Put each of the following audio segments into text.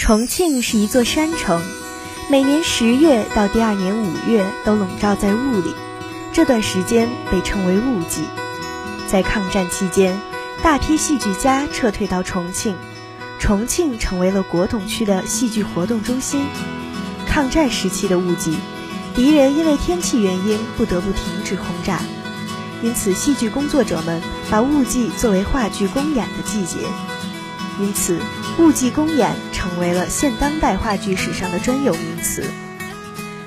重庆是一座山城，每年十月到第二年五月都笼罩在雾里，这段时间被称为雾季。在抗战期间，大批戏剧家撤退到重庆，重庆成为了国统区的戏剧活动中心。抗战时期的雾季，敌人因为天气原因不得不停止轰炸，因此戏剧工作者们把雾季作为话剧公演的季节。因此，雾季公演成为了现当代话剧史上的专有名词。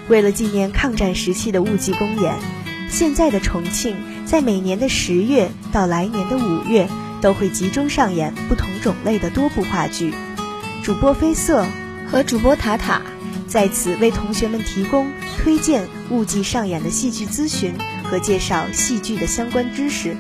为了纪念抗战时期的雾季公演，现在的重庆在每年的十月到来年的五月都会集中上演不同种类的多部话剧。主播飞色和主播塔塔在此为同学们提供推荐雾季上演的戏剧咨询和介绍戏剧的相关知识。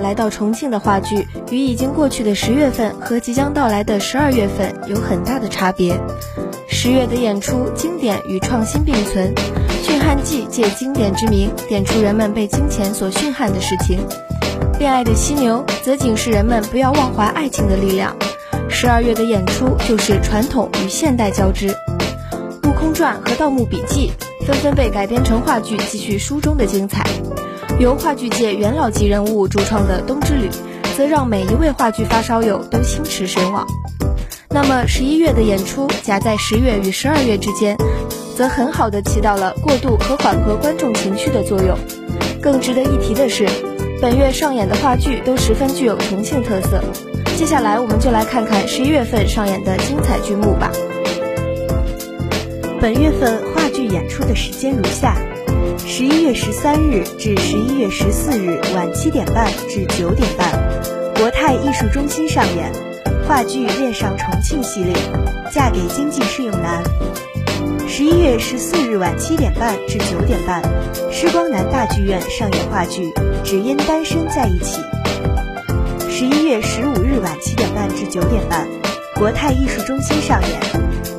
来到重庆的话剧，与已经过去的十月份和即将到来的十二月份有很大的差别。十月的演出，经典与创新并存，《驯汉记》借经典之名，点出人们被金钱所驯汉的事情；《恋爱的犀牛》则警示人们不要忘怀爱情的力量。十二月的演出，就是传统与现代交织，《悟空传》和《盗墓笔记》纷纷被改编成话剧，继续书中的精彩。由话剧界元老级人物主创的《冬之旅》，则让每一位话剧发烧友都心驰神往。那么十一月的演出夹在十月与十二月之间，则很好的起到了过渡和缓和观众情绪的作用。更值得一提的是，本月上演的话剧都十分具有重庆特色，接下来我们就来看看十一月份上演的精彩剧目吧。本月份话剧演出的时间如下：十一月十三日至十一月十四日晚七点半至九点半，国泰艺术中心上演话剧《恋上重庆》系列，《嫁给经济适用男》。十一月十四日晚七点半至九点半，施光南大剧院上演话剧《只因单身在一起》。十一月十五日晚七点半至九点半，国泰艺术中心上演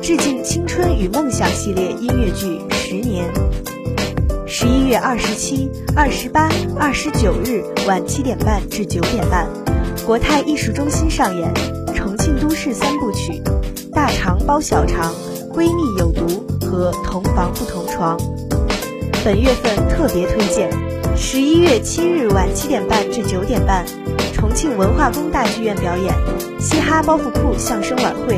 致敬青春与梦想系列音乐剧《十年》。十一月二十七、二十八、二十九日晚七点半至九点半，国泰艺术中心上演重庆都市三部曲《大肠包小肠》。闺蜜有毒和同房不同床。本月份特别推荐：十一月七日晚七点半至九点半，重庆文化宫大剧院表演嘻哈包袱铺相声晚会；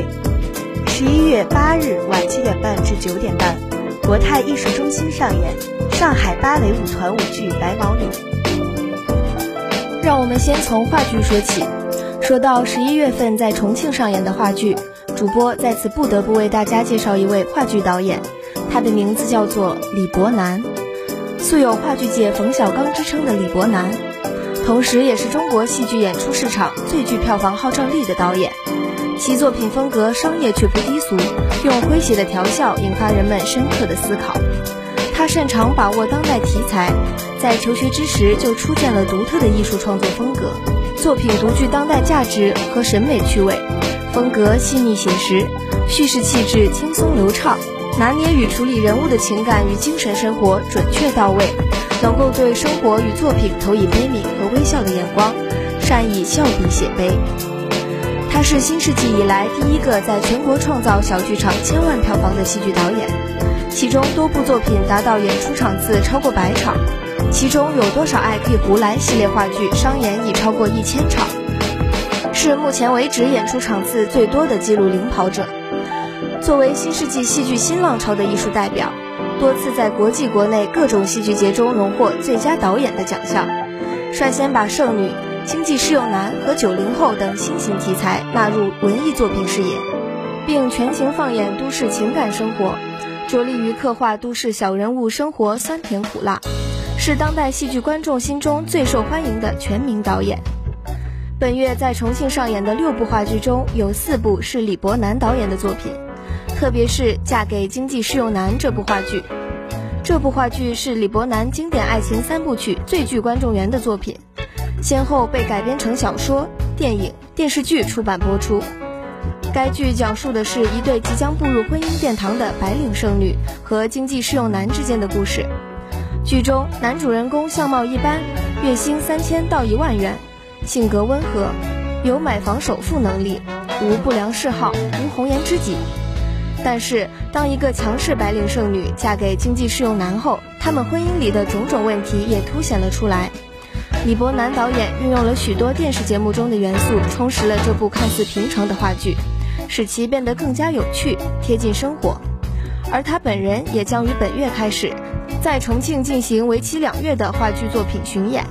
十一月八日晚七点半至九点半，国泰艺术中心上演上海芭蕾舞团舞剧《白毛女》。让我们先从话剧说起。说到十一月份在重庆上演的话剧。主播在此不得不为大家介绍一位话剧导演，他的名字叫做李伯南，素有话剧界冯小刚之称的李伯南，同时也是中国戏剧演出市场最具票房号召力的导演。其作品风格商业却不低俗，用诙谐的调笑引发人们深刻的思考。他擅长把握当代题材，在求学之时就出现了独特的艺术创作风格，作品独具当代价值和审美趣味。风格细腻写实，叙事气质轻松流畅，拿捏与处理人物的情感与精神生活准确到位，能够对生活与作品投以悲悯和微笑的眼光，善以笑笔写悲。他是新世纪以来第一个在全国创造小剧场千万票房的戏剧导演，其中多部作品达到演出场次超过百场，其中有多少爱可以胡来系列话剧商演已超过一千场。是目前为止演出场次最多的纪录领跑者。作为新世纪戏剧新浪潮的艺术代表，多次在国际国内各种戏剧节中荣获最佳导演的奖项，率先把剩女、经济适用男和九零后等新型题材纳入文艺作品视野，并全情放眼都市情感生活，着力于刻画都市小人物生活酸甜苦辣，是当代戏剧观众心中最受欢迎的全民导演。本月在重庆上演的六部话剧中，有四部是李伯南导演的作品，特别是《嫁给经济适用男》这部话剧。这部话剧是李伯南经典爱情三部曲最具观众缘的作品，先后被改编成小说、电影、电视剧出版播出。该剧讲述的是一对即将步入婚姻殿堂的白领剩女和经济适用男之间的故事。剧中男主人公相貌一般，月薪三千到一万元。性格温和，有买房首付能力，无不良嗜好，无红颜知己。但是，当一个强势白领剩女嫁给经济适用男后，他们婚姻里的种种问题也凸显了出来。李伯南导演运用了许多电视节目中的元素，充实了这部看似平常的话剧，使其变得更加有趣、贴近生活。而他本人也将于本月开始，在重庆进行为期两月的话剧作品巡演。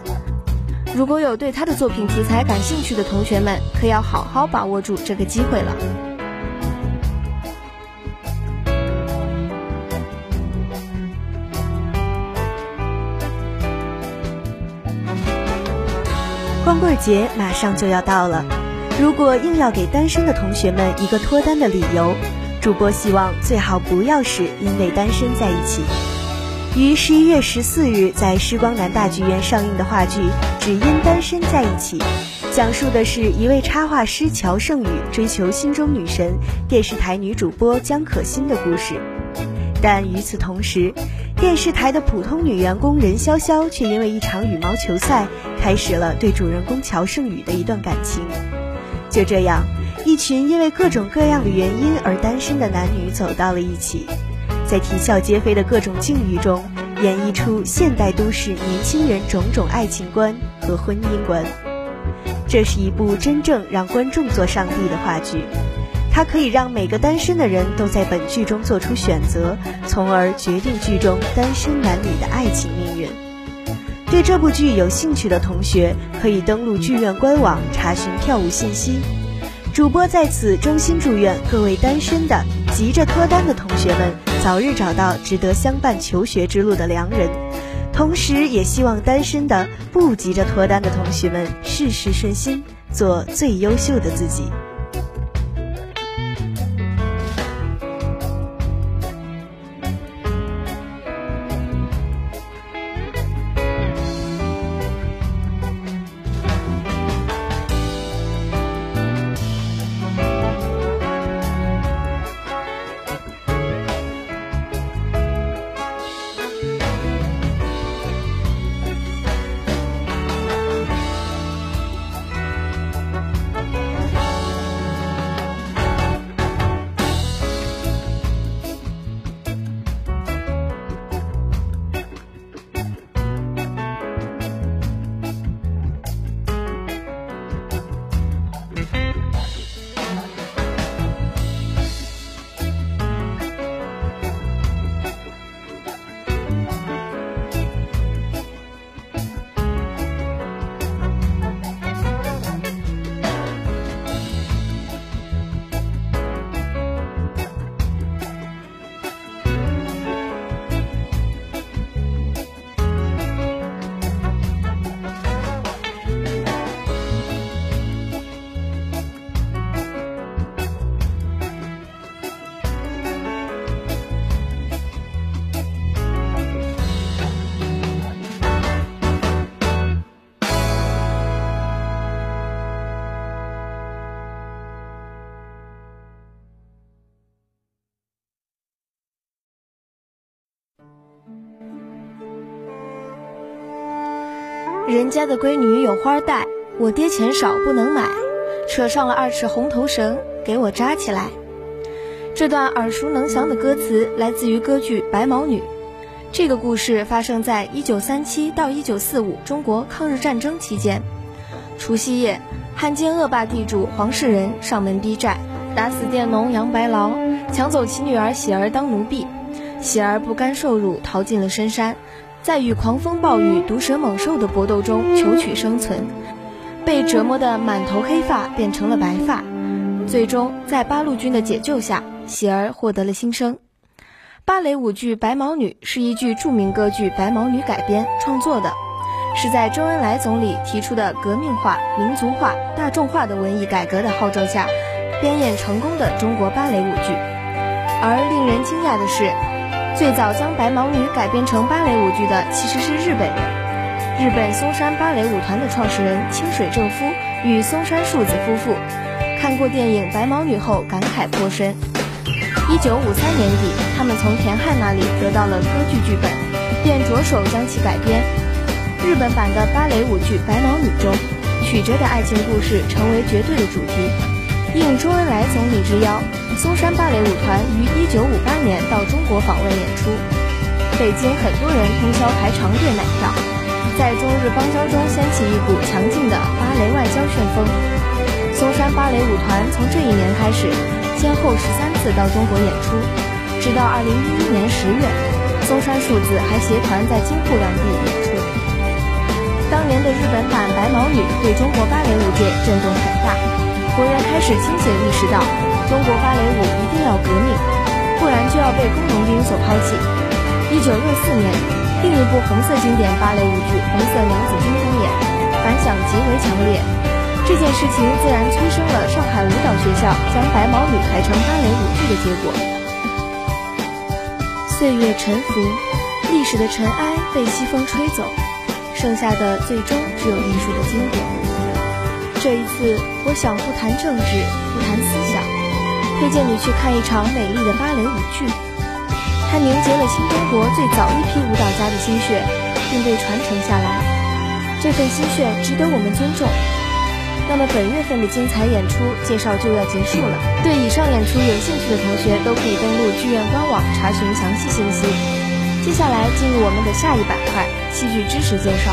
如果有对他的作品题材感兴趣的同学们，可要好好把握住这个机会了。光棍节马上就要到了，如果硬要给单身的同学们一个脱单的理由，主播希望最好不要是因为单身在一起。于十一月十四日在时光南大剧院上映的话剧《只因单身在一起》，讲述的是一位插画师乔胜宇追求心中女神电视台女主播江可心的故事。但与此同时，电视台的普通女员工任潇潇却因为一场羽毛球赛，开始了对主人公乔胜宇的一段感情。就这样，一群因为各种各样的原因而单身的男女走到了一起。在啼笑皆非的各种境遇中，演绎出现代都市年轻人种种爱情观和婚姻观。这是一部真正让观众做上帝的话剧，它可以让每个单身的人都在本剧中做出选择，从而决定剧中单身男女的爱情命运。对这部剧有兴趣的同学，可以登录剧院官网查询票务信息。主播在此衷心祝愿各位单身的、急着脱单的同学们早日找到值得相伴求学之路的良人，同时也希望单身的、不急着脱单的同学们事事顺心，做最优秀的自己。人家的闺女有花戴，我爹钱少不能买，扯上了二尺红头绳，给我扎起来。这段耳熟能详的歌词来自于歌剧《白毛女》。这个故事发生在1937到1945中国抗日战争期间。除夕夜，汉奸恶霸地主黄世仁上门逼债，打死佃农杨白劳，抢走其女儿喜儿当奴婢。喜儿不甘受辱，逃进了深山。在与狂风暴雨、毒蛇猛兽的搏斗中求取生存，被折磨得满头黑发变成了白发，最终在八路军的解救下，喜儿获得了新生。芭蕾舞剧《白毛女》是一句著名歌剧《白毛女》改编创作的，是在周恩来总理提出的革命化、民族化、大众化的文艺改革的号召下，编演成功的中国芭蕾舞剧。而令人惊讶的是。最早将《白毛女》改编成芭蕾舞剧的其实是日本人，日本松山芭蕾舞团的创始人清水正夫与松山树子夫妇，看过电影《白毛女》后感慨颇深。一九五三年底，他们从田汉那里得到了歌剧剧本，便着手将其改编。日本版的芭蕾舞剧《白毛女》中，曲折的爱情故事成为绝对的主题。应周恩来总理之邀。嵩山芭蕾舞团于一九五八年到中国访问演出，北京很多人通宵排长队买票，在中日邦交中掀起一股强劲的芭蕾外交旋风。嵩山芭蕾舞团从这一年开始，先后十三次到中国演出，直到二零一一年十月，嵩山数字还携团在京沪两地演出。当年的日本版《白毛女》对中国芭蕾舞界震动很大，国人开始清醒意识到。中国芭蕾舞一定要革命，不然就要被工农兵所抛弃。一九六四年，另一部红色经典芭蕾舞剧《红色娘子军》公演，反响极为强烈。这件事情自然催生了上海舞蹈学校将《白毛女》改成芭蕾舞剧的结果。岁月沉浮，历史的尘埃被西风吹走，剩下的最终只有艺术的经典。这一次，我想不谈政治，不谈思想。推荐你去看一场美丽的芭蕾舞剧，它凝结了新中国最早一批舞蹈家的心血，并被传承下来。这份心血值得我们尊重。那么本月份的精彩演出介绍就要结束了，对以上演出有兴趣的同学都可以登录剧院官网查询详细信息。接下来进入我们的下一板块——戏剧知识介绍。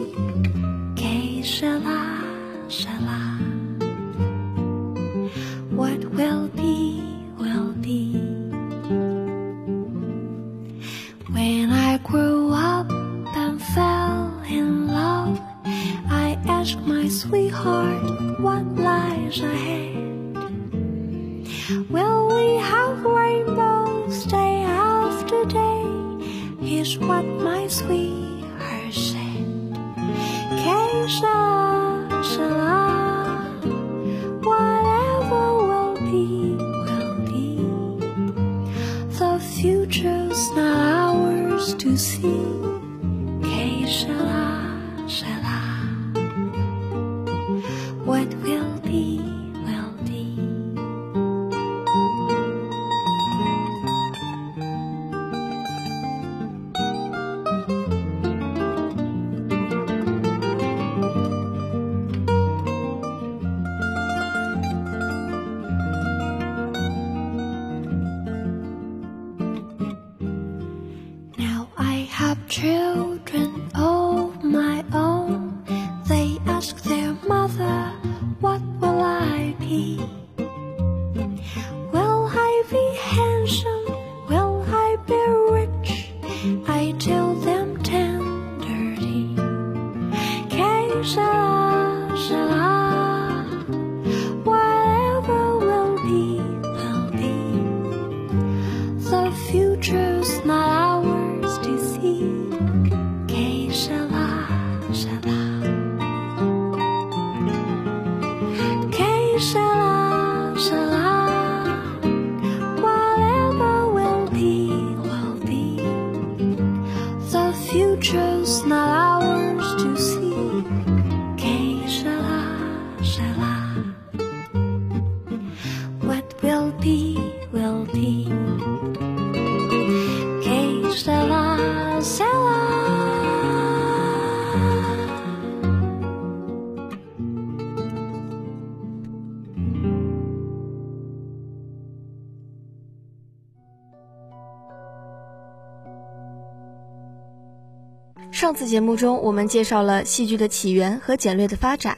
节目中，我们介绍了戏剧的起源和简略的发展。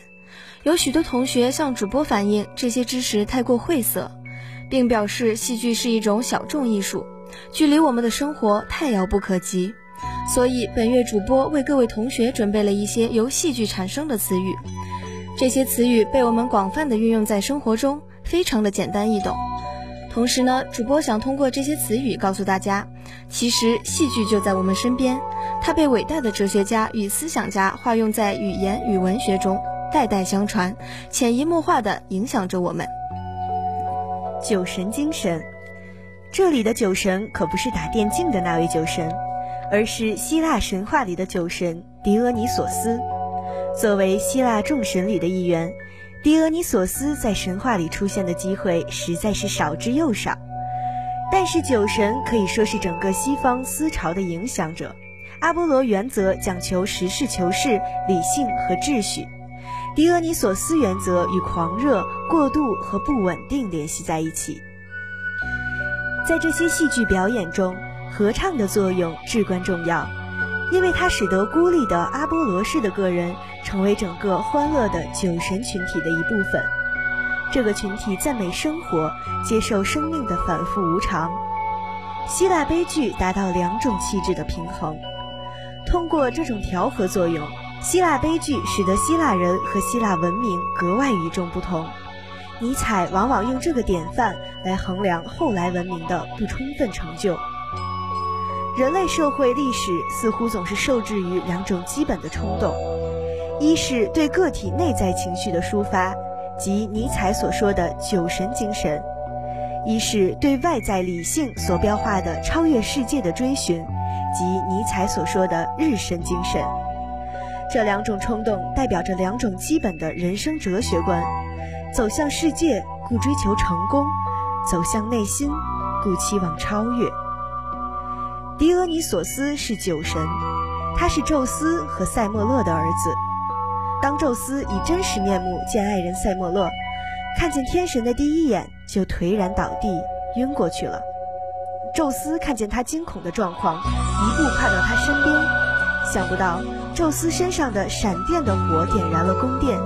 有许多同学向主播反映这些知识太过晦涩，并表示戏剧是一种小众艺术，距离我们的生活太遥不可及。所以本月主播为各位同学准备了一些由戏剧产生的词语，这些词语被我们广泛的运用在生活中，非常的简单易懂。同时呢，主播想通过这些词语告诉大家，其实戏剧就在我们身边。它被伟大的哲学家与思想家化用在语言与文学中，代代相传，潜移默化地影响着我们。酒神精神，这里的酒神可不是打电竞的那位酒神，而是希腊神话里的酒神狄俄尼索斯。作为希腊众神里的一员，狄俄尼索斯在神话里出现的机会实在是少之又少。但是酒神可以说是整个西方思潮的影响者。阿波罗原则讲求实事求是、理性和秩序；狄俄尼索斯原则与狂热、过度和不稳定联系在一起。在这些戏剧表演中，合唱的作用至关重要，因为它使得孤立的阿波罗式的个人成为整个欢乐的酒神群体的一部分。这个群体赞美生活，接受生命的反复无常。希腊悲剧达到两种气质的平衡。通过这种调和作用，希腊悲剧使得希腊人和希腊文明格外与众不同。尼采往往用这个典范来衡量后来文明的不充分成就。人类社会历史似乎总是受制于两种基本的冲动：一是对个体内在情绪的抒发，即尼采所说的“酒神精神”；一是对外在理性所标化的超越世界的追寻，即尼采所说的“日神精神”。这两种冲动代表着两种基本的人生哲学观：走向世界，故追求成功；走向内心，故期望超越。狄俄尼索斯是酒神，他是宙斯和塞莫勒的儿子。当宙斯以真实面目见爱人塞莫勒，看见天神的第一眼就颓然倒地，晕过去了。宙斯看见他惊恐的状况，一步跨到他身边，想不到宙斯身上的闪电的火点燃了宫殿，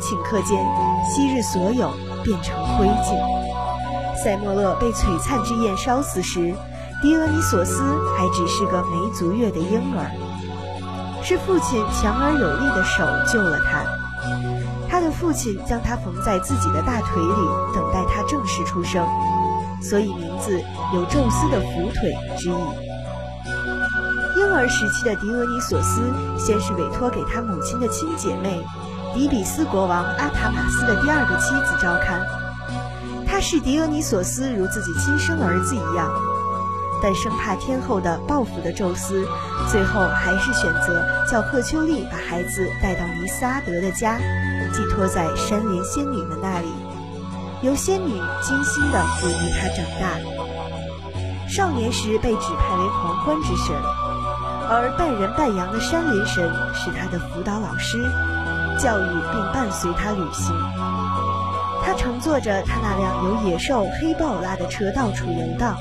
顷刻间，昔日所有变成灰烬。塞莫勒被璀璨之焰烧死时。狄俄尼索斯还只是个没足月的婴儿，是父亲强而有力的手救了他。他的父亲将他缝在自己的大腿里，等待他正式出生，所以名字有宙斯的扶腿之意。婴儿时期的狄俄尼索斯，先是委托给他母亲的亲姐妹迪比斯国王阿塔马斯的第二个妻子照看。他视狄俄尼索斯如自己亲生儿子一样。但生怕天后的报复的宙斯，最后还是选择叫赫丘利把孩子带到尼斯阿德的家，寄托在山林仙女们那里，由仙女精心的抚育他长大。少年时被指派为狂欢之神，而半人半羊的山林神是他的辅导老师，教育并伴随他旅行。他乘坐着他那辆由野兽黑豹拉的车到处游荡。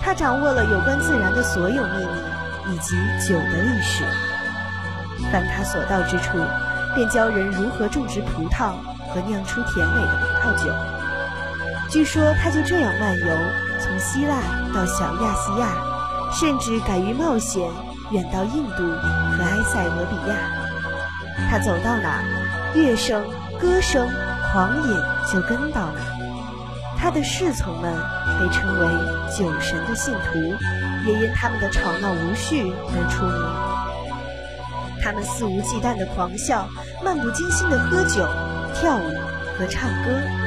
他掌握了有关自然的所有秘密，以及酒的历史。凡他所到之处，便教人如何种植葡萄和酿出甜美的葡萄酒。据说他就这样漫游，从希腊到小亚细亚，甚至敢于冒险远到印度和埃塞俄比亚。他走到哪，乐声、歌声、狂饮就跟到哪。他的侍从们被称为酒神的信徒，也因他们的吵闹无序而出名。他们肆无忌惮的狂笑，漫不经心的喝酒、跳舞和唱歌。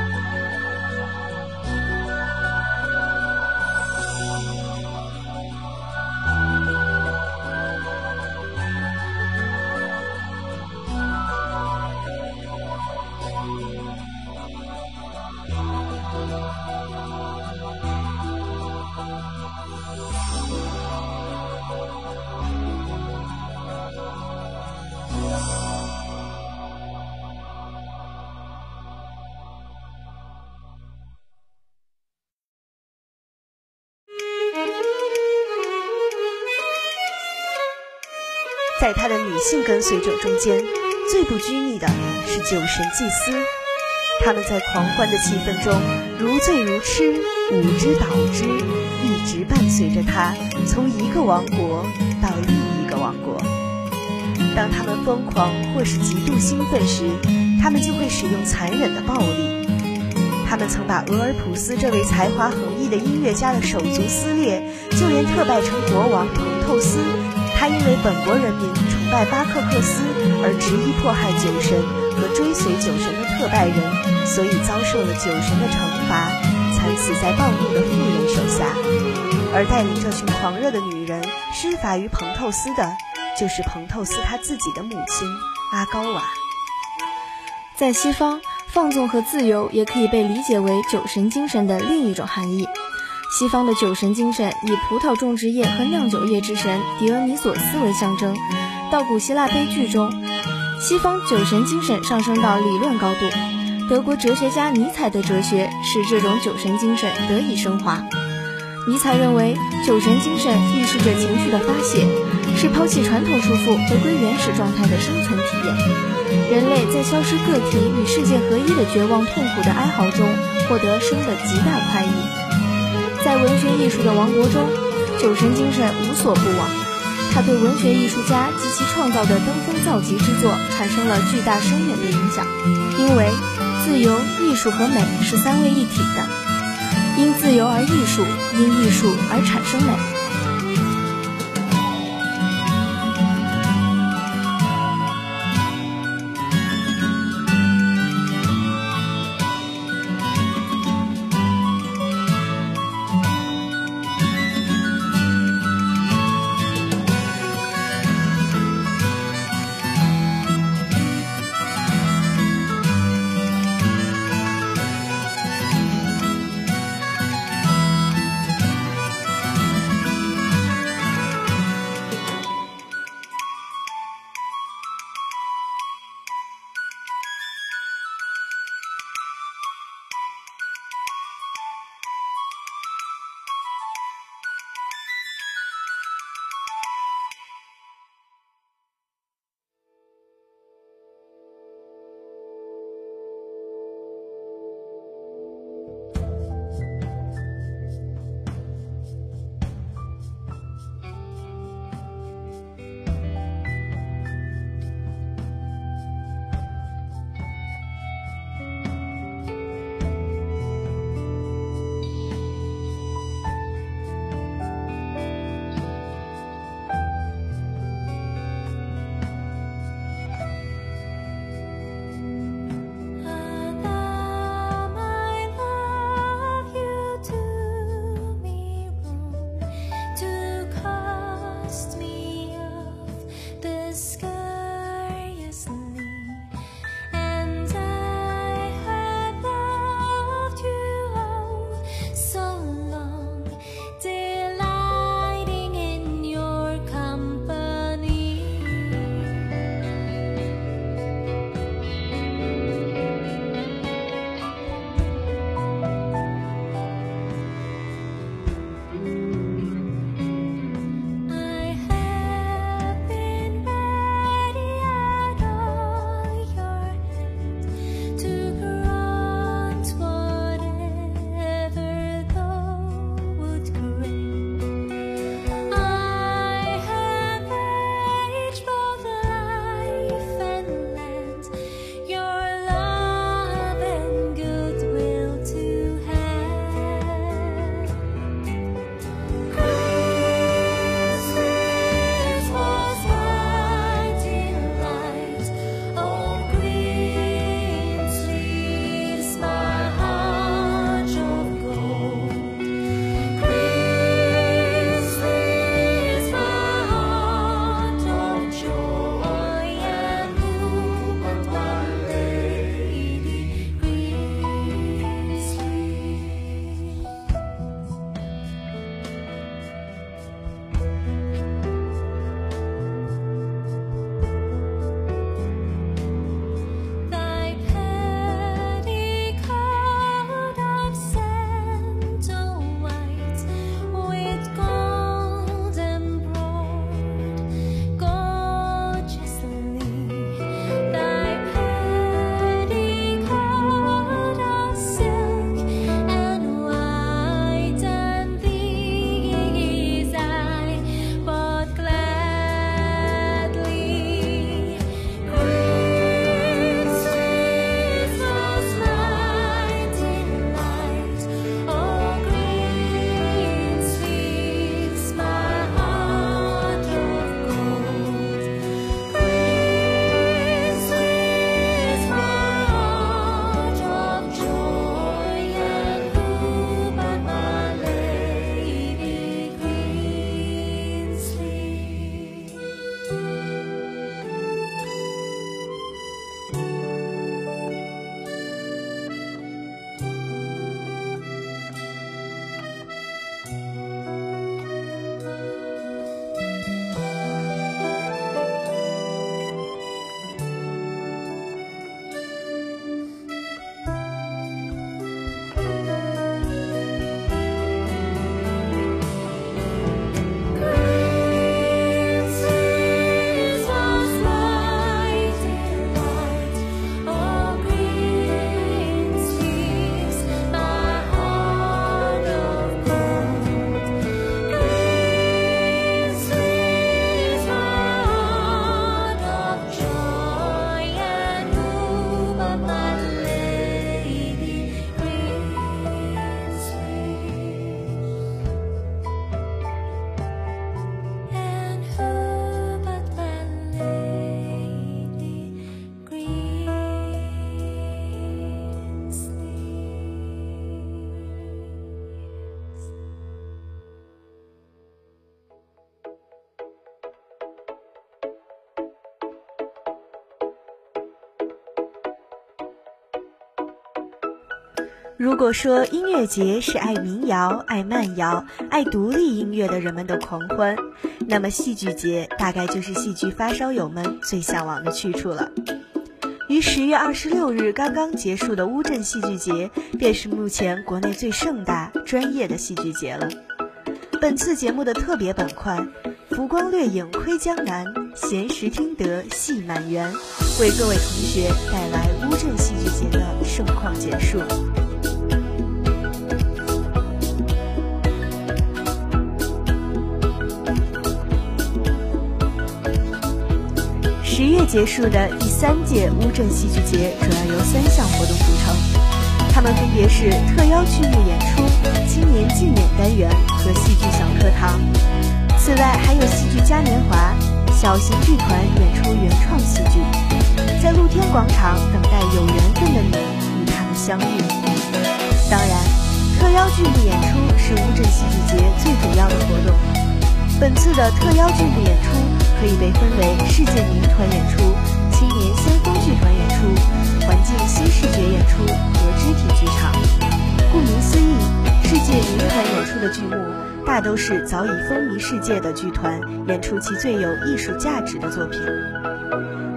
在他的女性跟随者中间，最不拘泥的是酒神祭司。他们在狂欢的气氛中如醉如痴，舞之蹈之，一直伴随着他从一个王国到另一个王国。当他们疯狂或是极度兴奋时，他们就会使用残忍的暴力。他们曾把俄尔普斯这位才华横溢的音乐家的手足撕裂，就连特拜城国王彭透斯。他因为本国人民崇拜巴克克斯而执意迫害酒神和追随酒神的特拜人，所以遭受了酒神的惩罚，惨死在暴怒的妇人手下。而带领这群狂热的女人施法于彭透斯的，就是彭透斯他自己的母亲阿高瓦。在西方，放纵和自由也可以被理解为酒神精神的另一种含义。西方的酒神精神以葡萄种植业和酿酒业之神狄俄尼索斯为象征。到古希腊悲剧中，西方酒神精神上升到理论高度。德国哲学家尼采的哲学使这种酒神精神得以升华。尼采认为，酒神精神预示着情绪的发泄，是抛弃传统束缚、回归原始状态的生存体验。人类在消失个体与世界合一的绝望痛苦的哀嚎中，获得生的极大快意。在文学艺术的王国中，酒神精神无所不往。他对文学艺术家及其创造的登峰造极之作产生了巨大深远的影响。因为自由、艺术和美是三位一体的，因自由而艺术，因艺术而产生美。如果说音乐节是爱民谣、爱慢摇、爱独立音乐的人们的狂欢，那么戏剧节大概就是戏剧发烧友们最向往的去处了。于十月二十六日刚刚结束的乌镇戏剧节，便是目前国内最盛大、专业的戏剧节了。本次节目的特别板块“浮光掠影窥江南，闲时听得戏满园”，为各位同学带来乌镇戏剧节的盛况简述。十月结束的第三届乌镇戏剧节主要由三项活动组成，它们分别是特邀剧目演出、青年竞演单元和戏剧小课堂。此外，还有戏剧嘉年华、小型剧团演出原创戏剧，在露天广场等待有缘分的你与他们相遇。当然，特邀剧目演出是乌镇戏剧节最主要的活动。本次的特邀剧目演出。可以被分为世界名团演出、青年先锋剧团演出、环境新视觉演出和肢体剧场。顾名思义，世界名团演出的剧目大都是早已风靡世界的剧团演出其最有艺术价值的作品。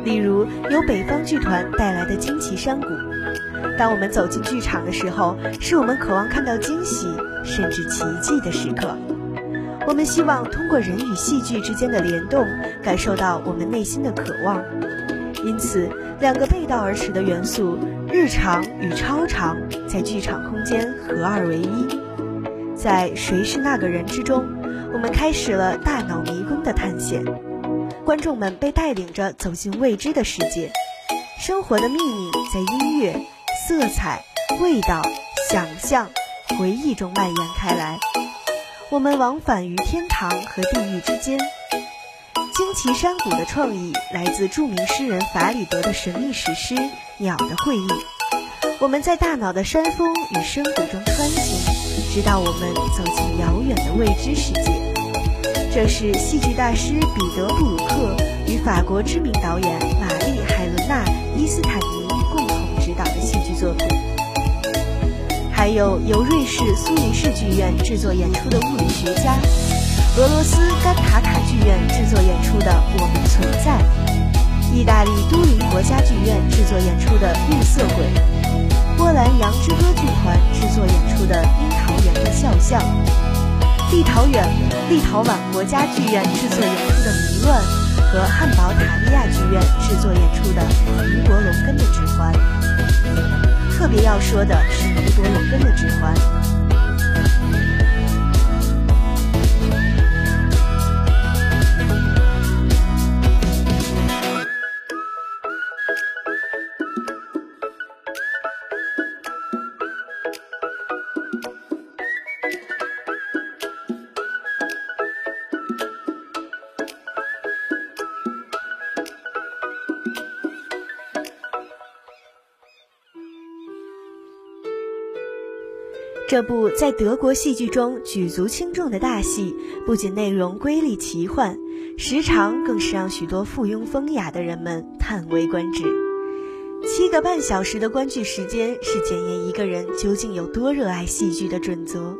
例如，由北方剧团带来的《惊奇山谷》。当我们走进剧场的时候，是我们渴望看到惊喜甚至奇迹的时刻。我们希望通过人与戏剧之间的联动，感受到我们内心的渴望。因此，两个背道而驰的元素——日常与超常，在剧场空间合二为一。在《谁是那个人》之中，我们开始了大脑迷宫的探险。观众们被带领着走进未知的世界，生活的秘密在音乐、色彩、味道、想象、回忆中蔓延开来。我们往返于天堂和地狱之间。惊奇山谷的创意来自著名诗人法里德的神秘史诗《鸟的会议》。我们在大脑的山峰与深谷中穿行，直到我们走进遥远的未知世界。这是戏剧大师彼得·布鲁克与法国知名导演玛丽·海伦娜·伊斯坦尼共同执导的戏剧作品。还有由瑞士苏黎世剧院制作演出的物理学家，俄罗斯甘塔塔剧院制作演出的我们存在，意大利都灵国家剧院制作演出的绿色鬼，波兰羊之歌剧团制作演出的樱桃园的肖像，立陶宛立陶宛国家剧院制作演出的迷乱和汉堡塔利亚剧院制作演出的尼伯龙根的指环。特别要说的是如果有根的指环。这部在德国戏剧中举足轻重的大戏，不仅内容瑰丽奇幻，时长更是让许多附庸风雅的人们叹为观止。七个半小时的观剧时间，是检验一个人究竟有多热爱戏剧的准则。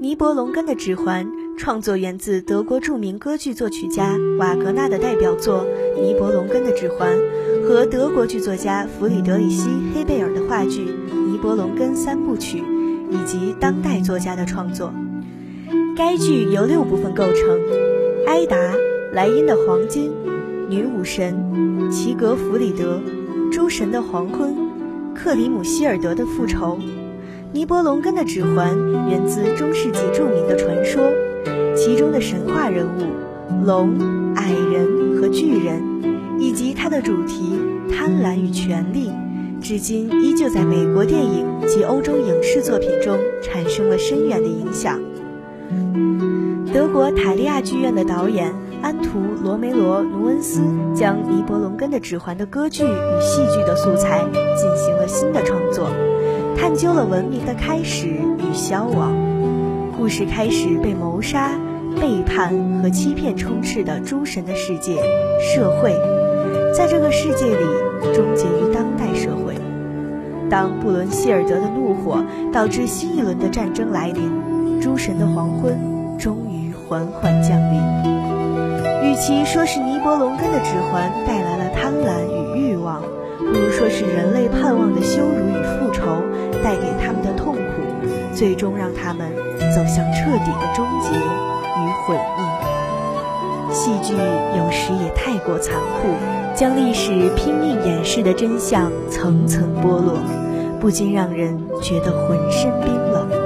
尼伯龙根的指环创作源自德国著名歌剧作曲家瓦格纳的代表作《尼伯龙根的指环》和德国剧作家弗里德里希·黑贝尔的话剧。《波龙根三部曲》以及当代作家的创作，该剧由六部分构成：埃达、莱茵的黄金、女武神、齐格弗里德、诸神的黄昏、克里姆希尔德的复仇。尼伯龙根的指环源自中世纪著名的传说，其中的神话人物龙、矮人和巨人，以及它的主题贪婪与权力。至今依旧在美国电影及欧洲影视作品中产生了深远的影响。德国塔利亚剧院的导演安图罗梅罗·努恩斯将《尼伯龙根的指环》的歌剧与戏剧的素材进行了新的创作，探究了文明的开始与消亡。故事开始被谋杀、背叛和欺骗充斥的诸神的世界社会，在这个世界里终结于当代社会。当布伦希尔德的怒火导致新一轮的战争来临，诸神的黄昏终于缓缓降临。与其说是尼伯龙根的指环带来了贪婪与欲望，不如说是人类盼望的羞辱与复仇带给他们的痛苦，最终让他们走向彻底的终结与毁灭。戏剧有时也太过残酷。将历史拼命掩饰的真相层层剥落，不禁让人觉得浑身冰冷。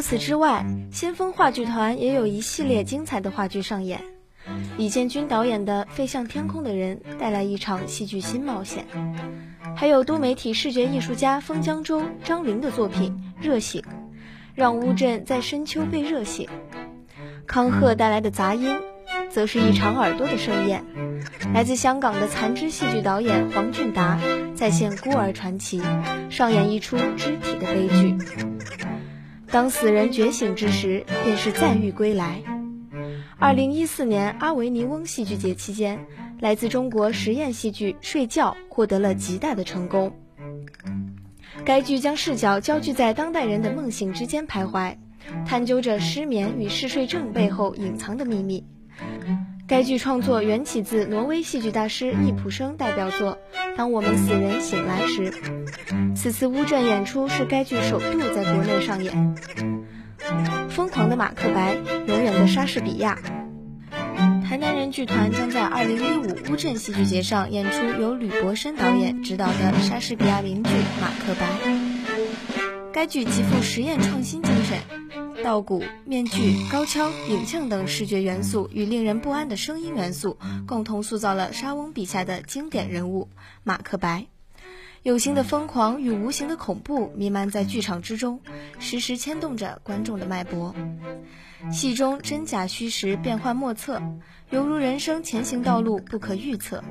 除此之外，先锋话剧团也有一系列精彩的话剧上演。李建军导演的《飞向天空的人》带来一场戏剧新冒险，还有多媒体视觉艺术家封江舟、张玲的作品《热醒》，让乌镇在深秋被热醒。康赫带来的杂音，则是一场耳朵的盛宴。来自香港的残肢戏剧导演黄俊达再现孤儿传奇，上演一出肢体的悲剧。当死人觉醒之时，便是再遇归来。二零一四年阿维尼翁戏剧节期间，来自中国实验戏剧《睡觉》获得了极大的成功。该剧将视角焦聚在当代人的梦醒之间徘徊，探究着失眠与嗜睡症背后隐藏的秘密。该剧创作缘起自挪威戏剧大师易卜生代表作《当我们死人醒来时》。此次乌镇演出是该剧首度在国内上演。疯狂的马克白，永远的莎士比亚。台南人剧团将在2015乌镇戏剧节上演出由吕伯绅导演执导的莎士比亚名剧《马克白》。该剧极富实验创新精神，稻谷、面具、高跷、影像等视觉元素与令人不安的声音元素，共同塑造了莎翁笔下的经典人物马克白。有形的疯狂与无形的恐怖弥漫在剧场之中，时时牵动着观众的脉搏。戏中真假虚实变幻莫测，犹如人生前行道路不可预测。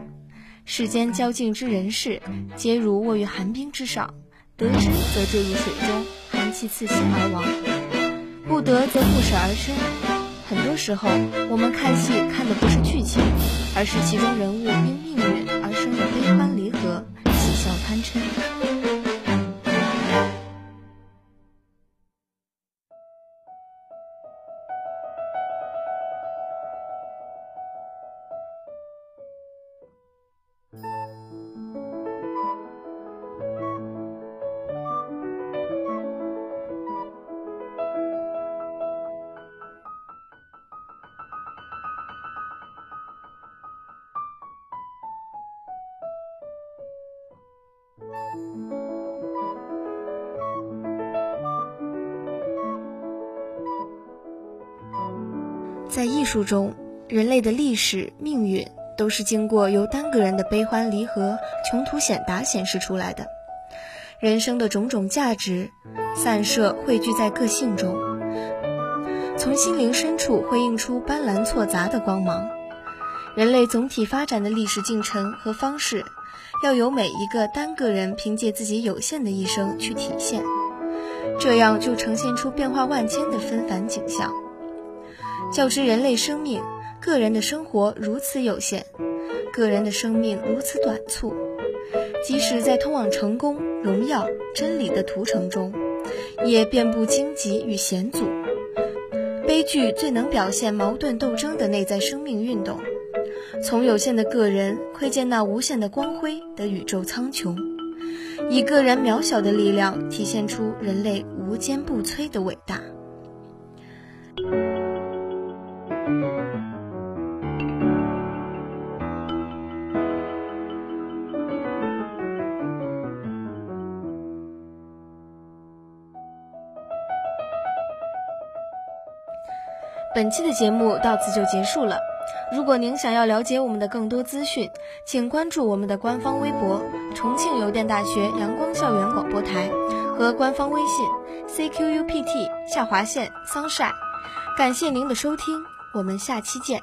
世间交境之人事，皆如卧于寒冰之上。得之则坠入水中，寒气刺心而亡；不得则不舍而生。很多时候，我们看戏看的不是剧情，而是其中人物因命运而生的悲欢离合、喜笑贪嗔。书中，人类的历史命运都是经过由单个人的悲欢离合、穷途险达显示出来的。人生的种种价值，散射汇聚在个性中，从心灵深处辉映出斑斓错杂的光芒。人类总体发展的历史进程和方式。要由每一个单个人凭借自己有限的一生去体现，这样就呈现出变化万千的纷繁景象。较之人类生命，个人的生活如此有限，个人的生命如此短促，即使在通往成功、荣耀、真理的途程中，也遍布荆棘与险阻。悲剧最能表现矛盾斗争的内在生命运动。从有限的个人窥见那无限的光辉的宇宙苍穹，以个人渺小的力量体现出人类无坚不摧的伟大。本期的节目到此就结束了。如果您想要了解我们的更多资讯，请关注我们的官方微博“重庆邮电大学阳光校园广播台”和官方微信 “cqupt 下划线 sunshine”。感谢您的收听，我们下期见。